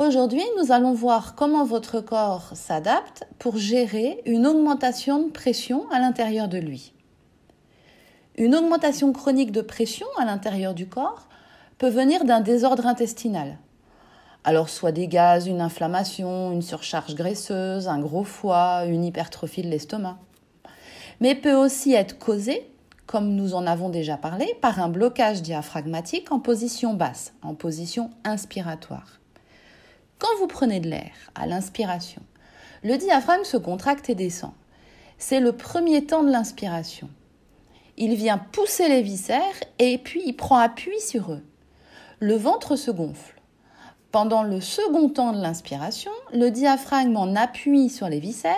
Aujourd'hui, nous allons voir comment votre corps s'adapte pour gérer une augmentation de pression à l'intérieur de lui. Une augmentation chronique de pression à l'intérieur du corps peut venir d'un désordre intestinal. Alors soit des gaz, une inflammation, une surcharge graisseuse, un gros foie, une hypertrophie de l'estomac. Mais peut aussi être causée, comme nous en avons déjà parlé, par un blocage diaphragmatique en position basse, en position inspiratoire. Quand vous prenez de l'air à l'inspiration, le diaphragme se contracte et descend. C'est le premier temps de l'inspiration il vient pousser les viscères et puis il prend appui sur eux. Le ventre se gonfle. Pendant le second temps de l'inspiration, le diaphragme en appui sur les viscères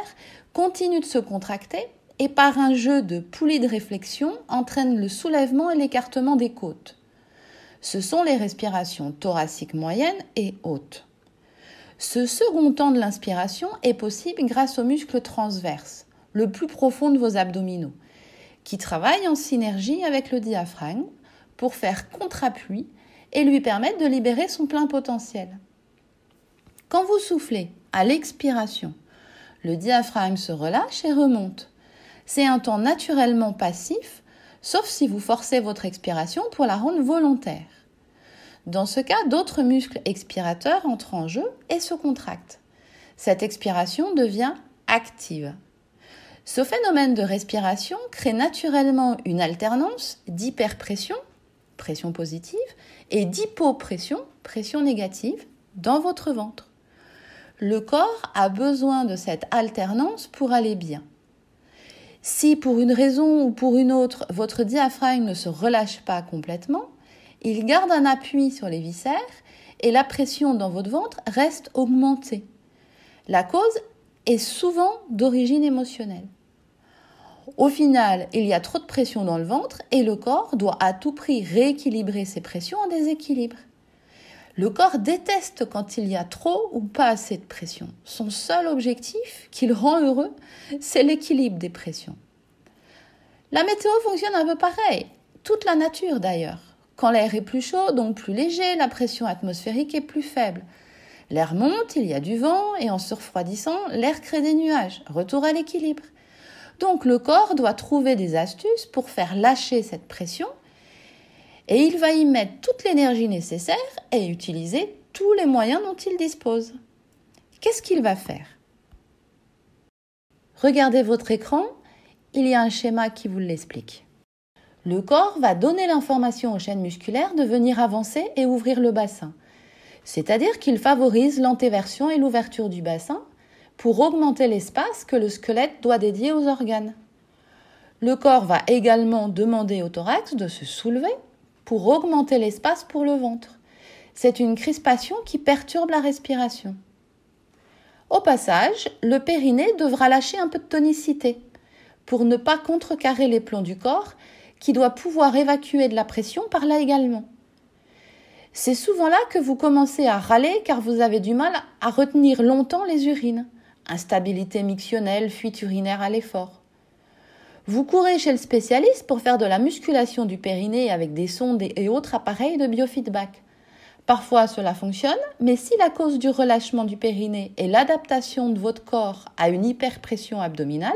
continue de se contracter et par un jeu de poulies de réflexion entraîne le soulèvement et l'écartement des côtes. Ce sont les respirations thoraciques moyennes et hautes. Ce second temps de l'inspiration est possible grâce au muscle transverse, le plus profond de vos abdominaux, qui travaille en synergie avec le diaphragme pour faire contre-appui et lui permettre de libérer son plein potentiel. Quand vous soufflez à l'expiration, le diaphragme se relâche et remonte. C'est un temps naturellement passif, sauf si vous forcez votre expiration pour la rendre volontaire. Dans ce cas, d'autres muscles expirateurs entrent en jeu et se contractent. Cette expiration devient active. Ce phénomène de respiration crée naturellement une alternance d'hyperpression, pression positive, et d'hypopression, pression négative, dans votre ventre. Le corps a besoin de cette alternance pour aller bien. Si pour une raison ou pour une autre, votre diaphragme ne se relâche pas complètement, il garde un appui sur les viscères et la pression dans votre ventre reste augmentée. La cause est souvent d'origine émotionnelle. Au final, il y a trop de pression dans le ventre et le corps doit à tout prix rééquilibrer ses pressions en déséquilibre. Le corps déteste quand il y a trop ou pas assez de pression. Son seul objectif, qu'il rend heureux, c'est l'équilibre des pressions. La météo fonctionne un peu pareil, toute la nature d'ailleurs. Quand l'air est plus chaud, donc plus léger, la pression atmosphérique est plus faible. L'air monte, il y a du vent, et en se refroidissant, l'air crée des nuages. Retour à l'équilibre. Donc le corps doit trouver des astuces pour faire lâcher cette pression et il va y mettre toute l'énergie nécessaire et utiliser tous les moyens dont il dispose. Qu'est-ce qu'il va faire? Regardez votre écran, il y a un schéma qui vous l'explique. Le corps va donner l'information aux chaînes musculaires de venir avancer et ouvrir le bassin. C'est-à-dire qu'il favorise l'antéversion et l'ouverture du bassin pour augmenter l'espace que le squelette doit dédier aux organes. Le corps va également demander au thorax de se soulever pour augmenter l'espace pour le ventre. C'est une crispation qui perturbe la respiration. Au passage, le périnée devra lâcher un peu de tonicité pour ne pas contrecarrer les plombs du corps qui doit pouvoir évacuer de la pression par là également. C'est souvent là que vous commencez à râler car vous avez du mal à retenir longtemps les urines instabilité mictionnelle, fuite urinaire à l'effort. Vous courez chez le spécialiste pour faire de la musculation du périnée avec des sondes et autres appareils de biofeedback. Parfois cela fonctionne, mais si la cause du relâchement du périnée est l'adaptation de votre corps à une hyperpression abdominale,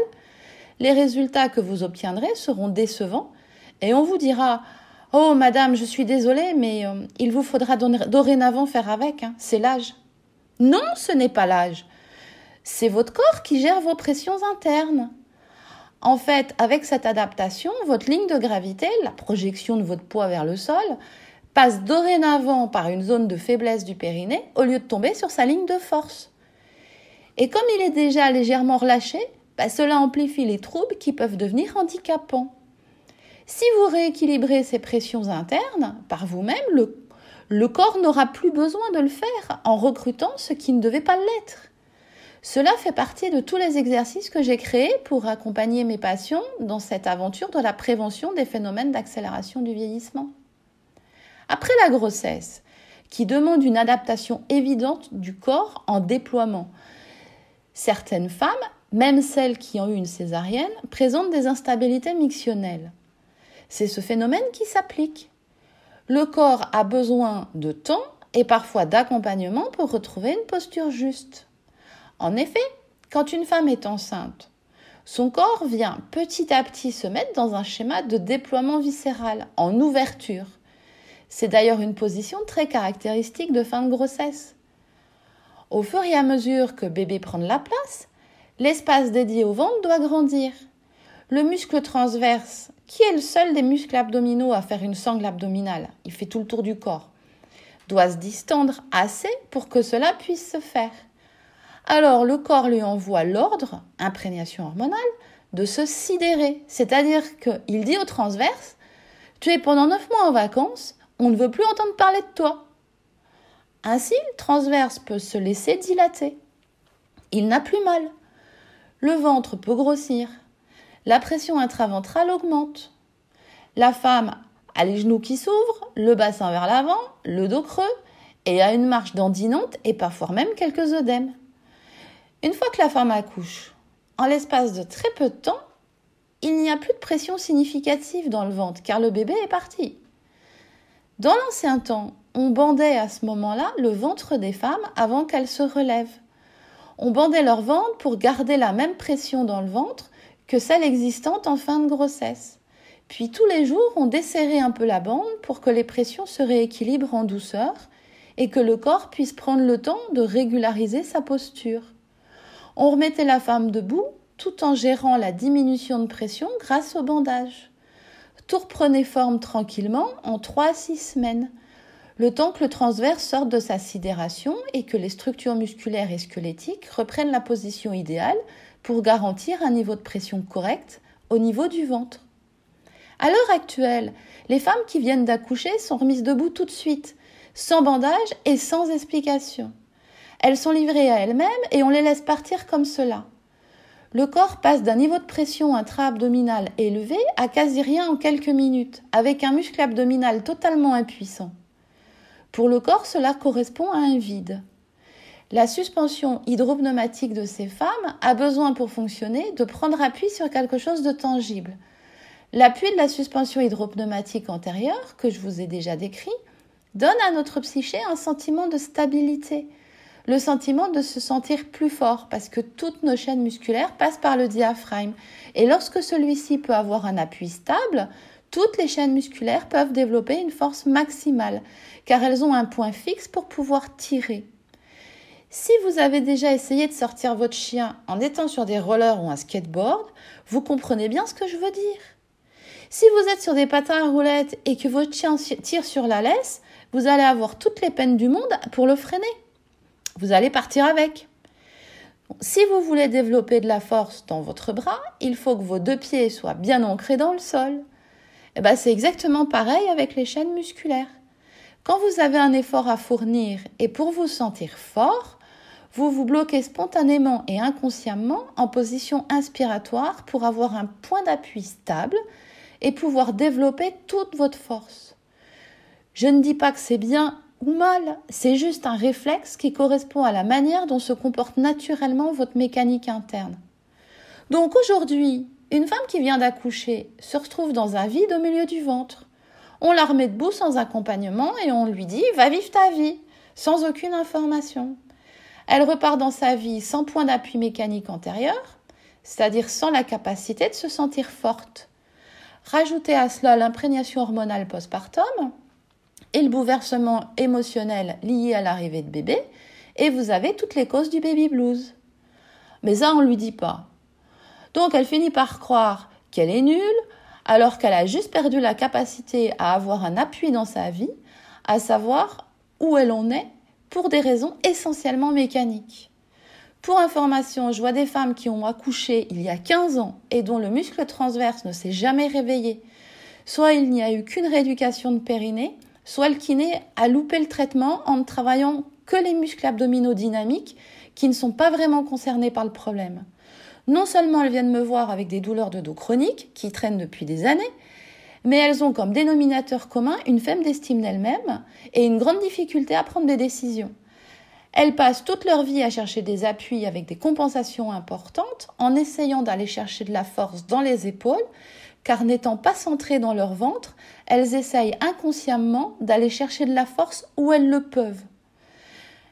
les résultats que vous obtiendrez seront décevants et on vous dira Oh madame, je suis désolée, mais euh, il vous faudra dorénavant faire avec, hein, c'est l'âge. Non, ce n'est pas l'âge. C'est votre corps qui gère vos pressions internes. En fait, avec cette adaptation, votre ligne de gravité, la projection de votre poids vers le sol, passe dorénavant par une zone de faiblesse du périnée au lieu de tomber sur sa ligne de force. Et comme il est déjà légèrement relâché, bah, cela amplifie les troubles qui peuvent devenir handicapants. Si vous rééquilibrez ces pressions internes par vous-même, le, corps n'aura plus besoin de le faire en recrutant ce qui ne devait pas l'être. Cela fait partie de tous les exercices que j'ai créés pour accompagner mes patients dans cette aventure de la prévention des phénomènes d'accélération du vieillissement. Après la grossesse, qui demande une adaptation évidente du corps en déploiement, certaines femmes, même celles qui ont eu une césarienne, présentent des instabilités mictionnelles. C'est ce phénomène qui s'applique. Le corps a besoin de temps et parfois d'accompagnement pour retrouver une posture juste. En effet, quand une femme est enceinte, son corps vient petit à petit se mettre dans un schéma de déploiement viscéral, en ouverture. C'est d'ailleurs une position très caractéristique de fin de grossesse. Au fur et à mesure que bébé prend la place, l'espace dédié au ventre doit grandir. Le muscle transverse, qui est le seul des muscles abdominaux à faire une sangle abdominale, il fait tout le tour du corps, doit se distendre assez pour que cela puisse se faire alors le corps lui envoie l'ordre, imprégnation hormonale, de se sidérer. C'est-à-dire qu'il dit au transverse, tu es pendant neuf mois en vacances, on ne veut plus entendre parler de toi. Ainsi, le transverse peut se laisser dilater. Il n'a plus mal. Le ventre peut grossir. La pression intraventrale augmente. La femme a les genoux qui s'ouvrent, le bassin vers l'avant, le dos creux, et a une marche dandinante et parfois même quelques œdèmes. Une fois que la femme accouche, en l'espace de très peu de temps, il n'y a plus de pression significative dans le ventre car le bébé est parti. Dans l'ancien temps, on bandait à ce moment-là le ventre des femmes avant qu'elles se relèvent. On bandait leur ventre pour garder la même pression dans le ventre que celle existante en fin de grossesse. Puis tous les jours, on desserrait un peu la bande pour que les pressions se rééquilibrent en douceur et que le corps puisse prendre le temps de régulariser sa posture. On remettait la femme debout tout en gérant la diminution de pression grâce au bandage. Tout reprenait forme tranquillement en 3 à 6 semaines, le temps que le transverse sorte de sa sidération et que les structures musculaires et squelettiques reprennent la position idéale pour garantir un niveau de pression correct au niveau du ventre. À l'heure actuelle, les femmes qui viennent d'accoucher sont remises debout tout de suite, sans bandage et sans explication. Elles sont livrées à elles-mêmes et on les laisse partir comme cela. Le corps passe d'un niveau de pression intra-abdominal élevé à quasi rien en quelques minutes, avec un muscle abdominal totalement impuissant. Pour le corps, cela correspond à un vide. La suspension hydropneumatique de ces femmes a besoin pour fonctionner de prendre appui sur quelque chose de tangible. L'appui de la suspension hydropneumatique antérieure, que je vous ai déjà décrit, donne à notre psyché un sentiment de stabilité, le sentiment de se sentir plus fort parce que toutes nos chaînes musculaires passent par le diaphragme. Et lorsque celui-ci peut avoir un appui stable, toutes les chaînes musculaires peuvent développer une force maximale car elles ont un point fixe pour pouvoir tirer. Si vous avez déjà essayé de sortir votre chien en étant sur des rollers ou un skateboard, vous comprenez bien ce que je veux dire. Si vous êtes sur des patins à roulettes et que votre chien tire sur la laisse, vous allez avoir toutes les peines du monde pour le freiner vous allez partir avec. Si vous voulez développer de la force dans votre bras, il faut que vos deux pieds soient bien ancrés dans le sol. Et eh ben, c'est exactement pareil avec les chaînes musculaires. Quand vous avez un effort à fournir et pour vous sentir fort, vous vous bloquez spontanément et inconsciemment en position inspiratoire pour avoir un point d'appui stable et pouvoir développer toute votre force. Je ne dis pas que c'est bien ou mal, c'est juste un réflexe qui correspond à la manière dont se comporte naturellement votre mécanique interne. Donc aujourd'hui, une femme qui vient d'accoucher se retrouve dans un vide au milieu du ventre. On la remet debout sans accompagnement et on lui dit va vivre ta vie, sans aucune information. Elle repart dans sa vie sans point d'appui mécanique antérieur, c'est-à-dire sans la capacité de se sentir forte. Rajoutez à cela l'imprégnation hormonale postpartum, et le bouleversement émotionnel lié à l'arrivée de bébé, et vous avez toutes les causes du baby blues. Mais ça, on ne lui dit pas. Donc elle finit par croire qu'elle est nulle, alors qu'elle a juste perdu la capacité à avoir un appui dans sa vie, à savoir où elle en est, pour des raisons essentiellement mécaniques. Pour information, je vois des femmes qui ont accouché il y a 15 ans et dont le muscle transverse ne s'est jamais réveillé. Soit il n'y a eu qu'une rééducation de périnée, soit le kiné a loupé le traitement en ne travaillant que les muscles abdominaux dynamiques qui ne sont pas vraiment concernés par le problème. Non seulement elles viennent me voir avec des douleurs de dos chroniques qui traînent depuis des années, mais elles ont comme dénominateur commun une faible d'estime d'elles-mêmes et une grande difficulté à prendre des décisions. Elles passent toute leur vie à chercher des appuis avec des compensations importantes en essayant d'aller chercher de la force dans les épaules car n'étant pas centrées dans leur ventre, elles essayent inconsciemment d'aller chercher de la force où elles le peuvent.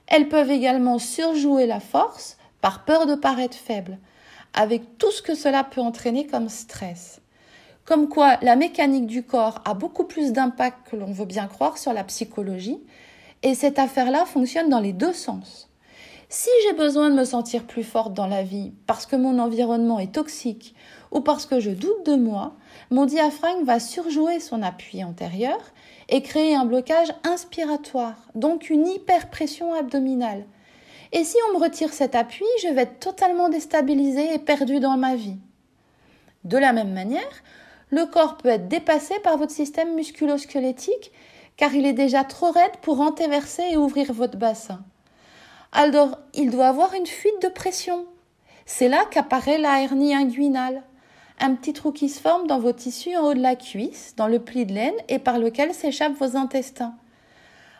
Elles peuvent également surjouer la force par peur de paraître faibles, avec tout ce que cela peut entraîner comme stress. Comme quoi la mécanique du corps a beaucoup plus d'impact que l'on veut bien croire sur la psychologie, et cette affaire-là fonctionne dans les deux sens. Si j'ai besoin de me sentir plus forte dans la vie parce que mon environnement est toxique ou parce que je doute de moi, mon diaphragme va surjouer son appui antérieur et créer un blocage inspiratoire, donc une hyperpression abdominale. Et si on me retire cet appui, je vais être totalement déstabilisée et perdue dans ma vie. De la même manière, le corps peut être dépassé par votre système musculo-squelettique car il est déjà trop raide pour antéverser et ouvrir votre bassin. Alors, il doit avoir une fuite de pression. C'est là qu'apparaît la hernie inguinale un petit trou qui se forme dans vos tissus en haut de la cuisse, dans le pli de laine, et par lequel s'échappent vos intestins.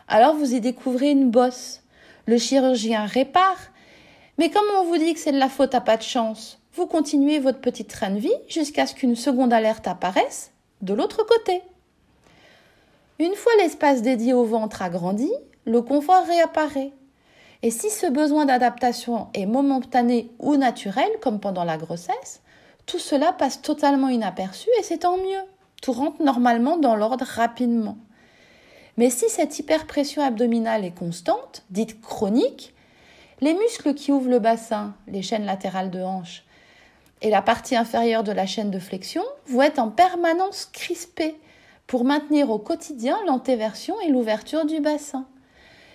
Alors vous y découvrez une bosse. Le chirurgien répare. Mais comme on vous dit que c'est de la faute à pas de chance, vous continuez votre petite train de vie jusqu'à ce qu'une seconde alerte apparaisse de l'autre côté. Une fois l'espace dédié au ventre agrandi, le confort réapparaît. Et si ce besoin d'adaptation est momentané ou naturel, comme pendant la grossesse, tout cela passe totalement inaperçu et c'est tant mieux. Tout rentre normalement dans l'ordre rapidement. Mais si cette hyperpression abdominale est constante, dite chronique, les muscles qui ouvrent le bassin, les chaînes latérales de hanche, et la partie inférieure de la chaîne de flexion vont être en permanence crispés pour maintenir au quotidien l'antéversion et l'ouverture du bassin.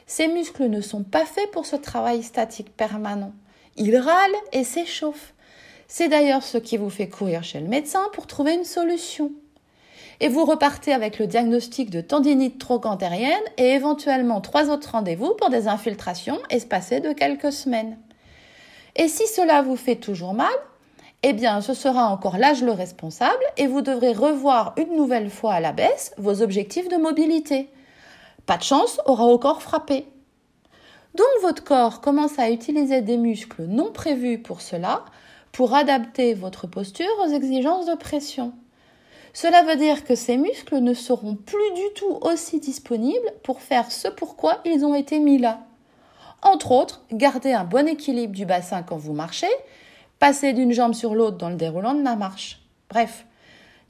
Ces muscles ne sont pas faits pour ce travail statique permanent. Ils râlent et s'échauffent. C'est d'ailleurs ce qui vous fait courir chez le médecin pour trouver une solution. Et vous repartez avec le diagnostic de tendinite trochantérienne et éventuellement trois autres rendez-vous pour des infiltrations espacées de quelques semaines. Et si cela vous fait toujours mal, eh bien ce sera encore l'âge le responsable et vous devrez revoir une nouvelle fois à la baisse vos objectifs de mobilité. Pas de chance, aura encore frappé. Donc votre corps commence à utiliser des muscles non prévus pour cela pour adapter votre posture aux exigences de pression. Cela veut dire que ces muscles ne seront plus du tout aussi disponibles pour faire ce pourquoi ils ont été mis là. Entre autres, garder un bon équilibre du bassin quand vous marchez, passer d'une jambe sur l'autre dans le déroulant de la marche. Bref,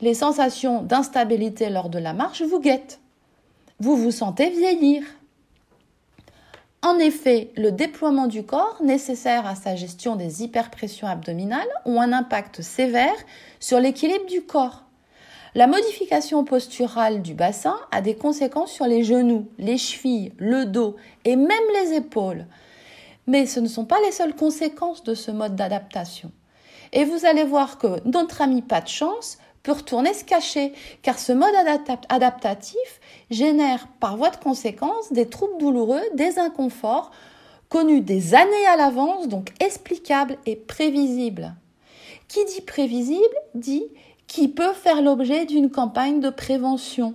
les sensations d'instabilité lors de la marche vous guettent. Vous vous sentez vieillir. En effet, le déploiement du corps nécessaire à sa gestion des hyperpressions abdominales ont un impact sévère sur l'équilibre du corps. La modification posturale du bassin a des conséquences sur les genoux, les chevilles, le dos et même les épaules. Mais ce ne sont pas les seules conséquences de ce mode d'adaptation. Et vous allez voir que notre ami pas de chance peut retourner se cacher, car ce mode adaptatif génère par voie de conséquence des troubles douloureux, des inconforts, connus des années à l'avance, donc explicables et prévisibles. Qui dit prévisible dit qui peut faire l'objet d'une campagne de prévention.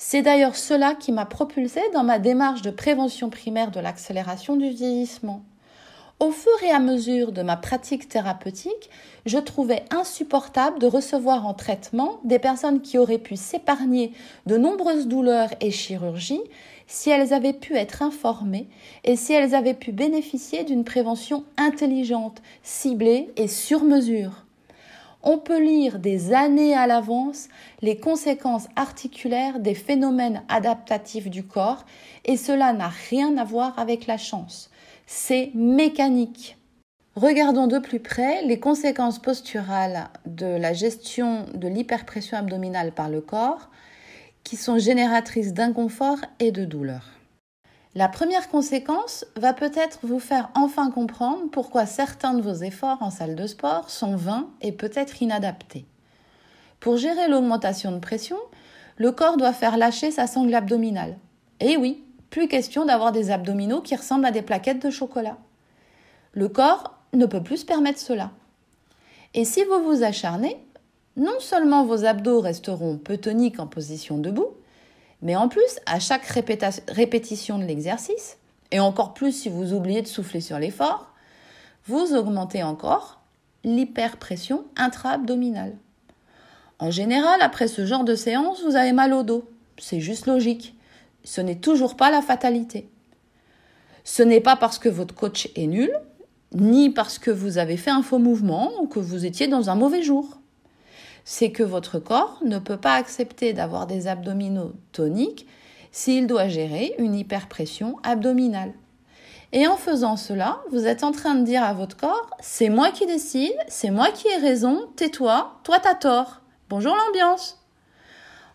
C'est d'ailleurs cela qui m'a propulsé dans ma démarche de prévention primaire de l'accélération du vieillissement. Au fur et à mesure de ma pratique thérapeutique, je trouvais insupportable de recevoir en traitement des personnes qui auraient pu s'épargner de nombreuses douleurs et chirurgies si elles avaient pu être informées et si elles avaient pu bénéficier d'une prévention intelligente, ciblée et sur mesure. On peut lire des années à l'avance les conséquences articulaires des phénomènes adaptatifs du corps et cela n'a rien à voir avec la chance c'est mécanique. Regardons de plus près les conséquences posturales de la gestion de l'hyperpression abdominale par le corps, qui sont génératrices d'inconfort et de douleur. La première conséquence va peut-être vous faire enfin comprendre pourquoi certains de vos efforts en salle de sport sont vains et peut-être inadaptés. Pour gérer l'augmentation de pression, le corps doit faire lâcher sa sangle abdominale. Et oui, plus question d'avoir des abdominaux qui ressemblent à des plaquettes de chocolat. Le corps ne peut plus se permettre cela. Et si vous vous acharnez, non seulement vos abdos resteront peu toniques en position debout, mais en plus, à chaque répétition de l'exercice, et encore plus si vous oubliez de souffler sur l'effort, vous augmentez encore l'hyperpression intra-abdominale. En général, après ce genre de séance, vous avez mal au dos. C'est juste logique. Ce n'est toujours pas la fatalité. Ce n'est pas parce que votre coach est nul, ni parce que vous avez fait un faux mouvement ou que vous étiez dans un mauvais jour. C'est que votre corps ne peut pas accepter d'avoir des abdominaux toniques s'il doit gérer une hyperpression abdominale. Et en faisant cela, vous êtes en train de dire à votre corps, c'est moi qui décide, c'est moi qui ai raison, tais-toi, toi t'as tort. Bonjour l'ambiance.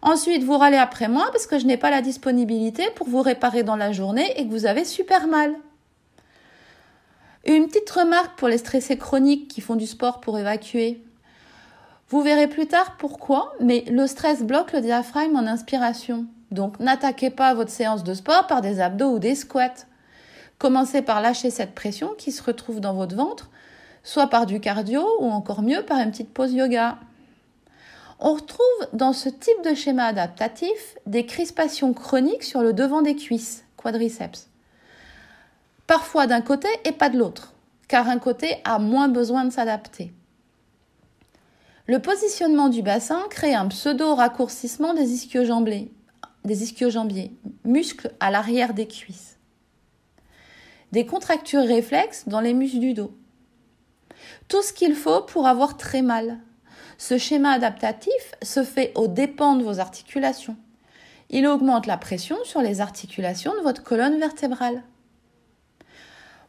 Ensuite, vous râlez après moi parce que je n'ai pas la disponibilité pour vous réparer dans la journée et que vous avez super mal. Une petite remarque pour les stressés chroniques qui font du sport pour évacuer. Vous verrez plus tard pourquoi, mais le stress bloque le diaphragme en inspiration. Donc n'attaquez pas votre séance de sport par des abdos ou des squats. Commencez par lâcher cette pression qui se retrouve dans votre ventre, soit par du cardio ou encore mieux par une petite pause yoga. On retrouve dans ce type de schéma adaptatif des crispations chroniques sur le devant des cuisses, quadriceps parfois d'un côté et pas de l'autre, car un côté a moins besoin de s'adapter. Le positionnement du bassin crée un pseudo-raccourcissement des ischio-jambiers, muscles à l'arrière des cuisses. Des contractures réflexes dans les muscles du dos. Tout ce qu'il faut pour avoir très mal. Ce schéma adaptatif se fait aux dépens de vos articulations. Il augmente la pression sur les articulations de votre colonne vertébrale.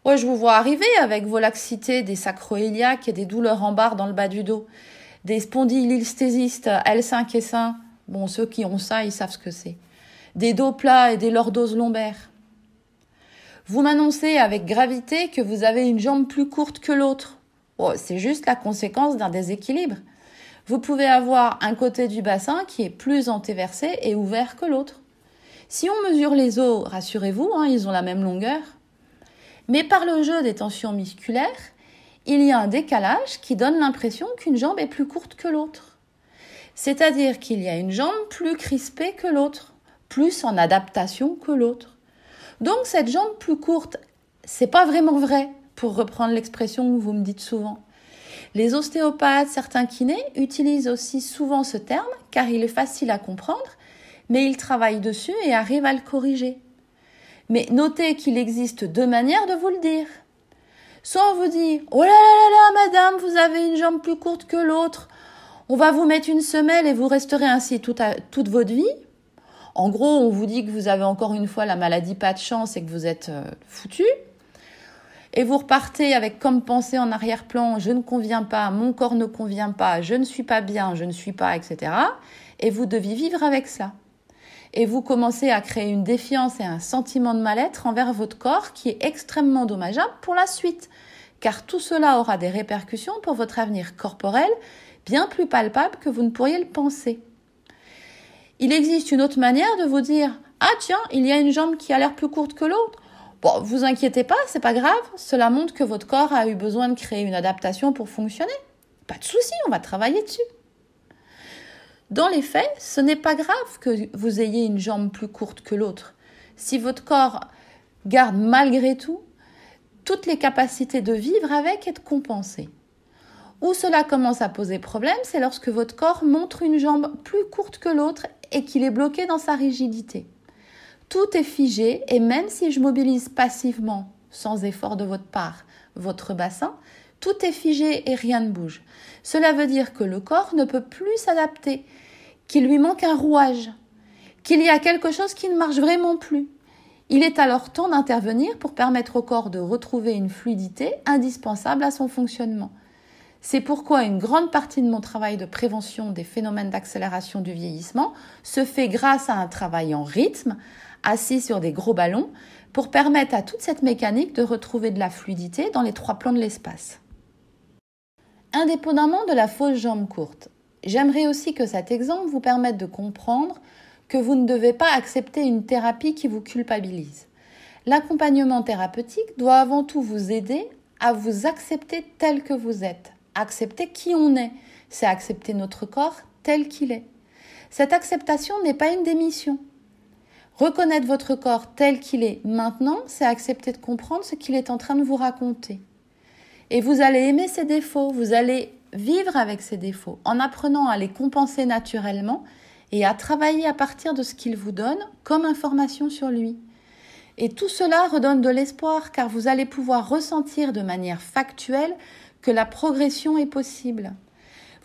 Ouais, je vous vois arriver avec vos laxités, des sacroiliaques et des douleurs en barre dans le bas du dos, des spondylistésistes L5 et 5. Bon, ceux qui ont ça, ils savent ce que c'est. Des dos plats et des lordoses lombaires. Vous m'annoncez avec gravité que vous avez une jambe plus courte que l'autre. c'est juste la conséquence d'un déséquilibre. Vous pouvez avoir un côté du bassin qui est plus antéversé et ouvert que l'autre. Si on mesure les os, rassurez-vous, hein, ils ont la même longueur. Mais par le jeu des tensions musculaires, il y a un décalage qui donne l'impression qu'une jambe est plus courte que l'autre. C'est-à-dire qu'il y a une jambe plus crispée que l'autre, plus en adaptation que l'autre. Donc cette jambe plus courte, c'est pas vraiment vrai, pour reprendre l'expression que vous me dites souvent. Les ostéopathes, certains kinés utilisent aussi souvent ce terme car il est facile à comprendre, mais ils travaillent dessus et arrivent à le corriger. Mais notez qu'il existe deux manières de vous le dire. Soit on vous dit Oh là là là là, madame, vous avez une jambe plus courte que l'autre. On va vous mettre une semelle et vous resterez ainsi toute, toute votre vie. En gros, on vous dit que vous avez encore une fois la maladie pas de chance et que vous êtes euh, foutu. Et vous repartez avec comme pensée en arrière-plan je ne conviens pas, mon corps ne convient pas, je ne suis pas bien, je ne suis pas, etc. Et vous deviez vivre avec cela et vous commencez à créer une défiance et un sentiment de mal-être envers votre corps qui est extrêmement dommageable pour la suite, car tout cela aura des répercussions pour votre avenir corporel bien plus palpables que vous ne pourriez le penser. Il existe une autre manière de vous dire Ah tiens, il y a une jambe qui a l'air plus courte que l'autre. Bon, vous inquiétez pas, c'est pas grave, cela montre que votre corps a eu besoin de créer une adaptation pour fonctionner. Pas de souci, on va travailler dessus. Dans les faits, ce n'est pas grave que vous ayez une jambe plus courte que l'autre. Si votre corps garde malgré tout toutes les capacités de vivre avec et de compenser. Où cela commence à poser problème, c'est lorsque votre corps montre une jambe plus courte que l'autre et qu'il est bloqué dans sa rigidité. Tout est figé et même si je mobilise passivement, sans effort de votre part, votre bassin, tout est figé et rien ne bouge. Cela veut dire que le corps ne peut plus s'adapter qu'il lui manque un rouage, qu'il y a quelque chose qui ne marche vraiment plus. Il est alors temps d'intervenir pour permettre au corps de retrouver une fluidité indispensable à son fonctionnement. C'est pourquoi une grande partie de mon travail de prévention des phénomènes d'accélération du vieillissement se fait grâce à un travail en rythme, assis sur des gros ballons, pour permettre à toute cette mécanique de retrouver de la fluidité dans les trois plans de l'espace. Indépendamment de la fausse jambe courte, J'aimerais aussi que cet exemple vous permette de comprendre que vous ne devez pas accepter une thérapie qui vous culpabilise. L'accompagnement thérapeutique doit avant tout vous aider à vous accepter tel que vous êtes, accepter qui on est, c'est accepter notre corps tel qu'il est. Cette acceptation n'est pas une démission. Reconnaître votre corps tel qu'il est maintenant, c'est accepter de comprendre ce qu'il est en train de vous raconter. Et vous allez aimer ses défauts, vous allez vivre avec ses défauts, en apprenant à les compenser naturellement et à travailler à partir de ce qu'il vous donne comme information sur lui. Et tout cela redonne de l'espoir car vous allez pouvoir ressentir de manière factuelle que la progression est possible.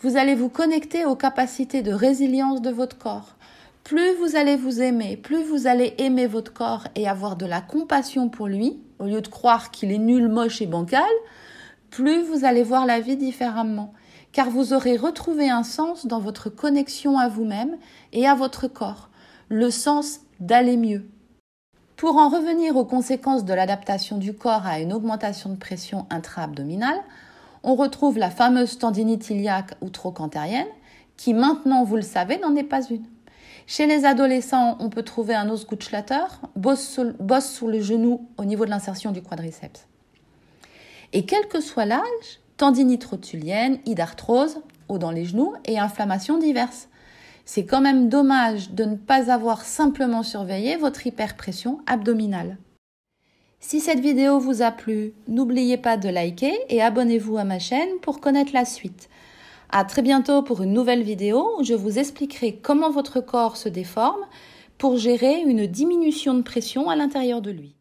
Vous allez vous connecter aux capacités de résilience de votre corps. Plus vous allez vous aimer, plus vous allez aimer votre corps et avoir de la compassion pour lui, au lieu de croire qu'il est nul, moche et bancal, plus vous allez voir la vie différemment, car vous aurez retrouvé un sens dans votre connexion à vous-même et à votre corps, le sens d'aller mieux. Pour en revenir aux conséquences de l'adaptation du corps à une augmentation de pression intra-abdominale, on retrouve la fameuse tendinite iliaque ou trochantérienne, qui maintenant, vous le savez, n'en est pas une. Chez les adolescents, on peut trouver un os Gutschlatter, bosse sous le genou au niveau de l'insertion du quadriceps. Et quel que soit l'âge, tendinite rotulienne, hydarthrose, ou dans les genoux et inflammations diverses. C'est quand même dommage de ne pas avoir simplement surveillé votre hyperpression abdominale. Si cette vidéo vous a plu, n'oubliez pas de liker et abonnez-vous à ma chaîne pour connaître la suite. À très bientôt pour une nouvelle vidéo où je vous expliquerai comment votre corps se déforme pour gérer une diminution de pression à l'intérieur de lui.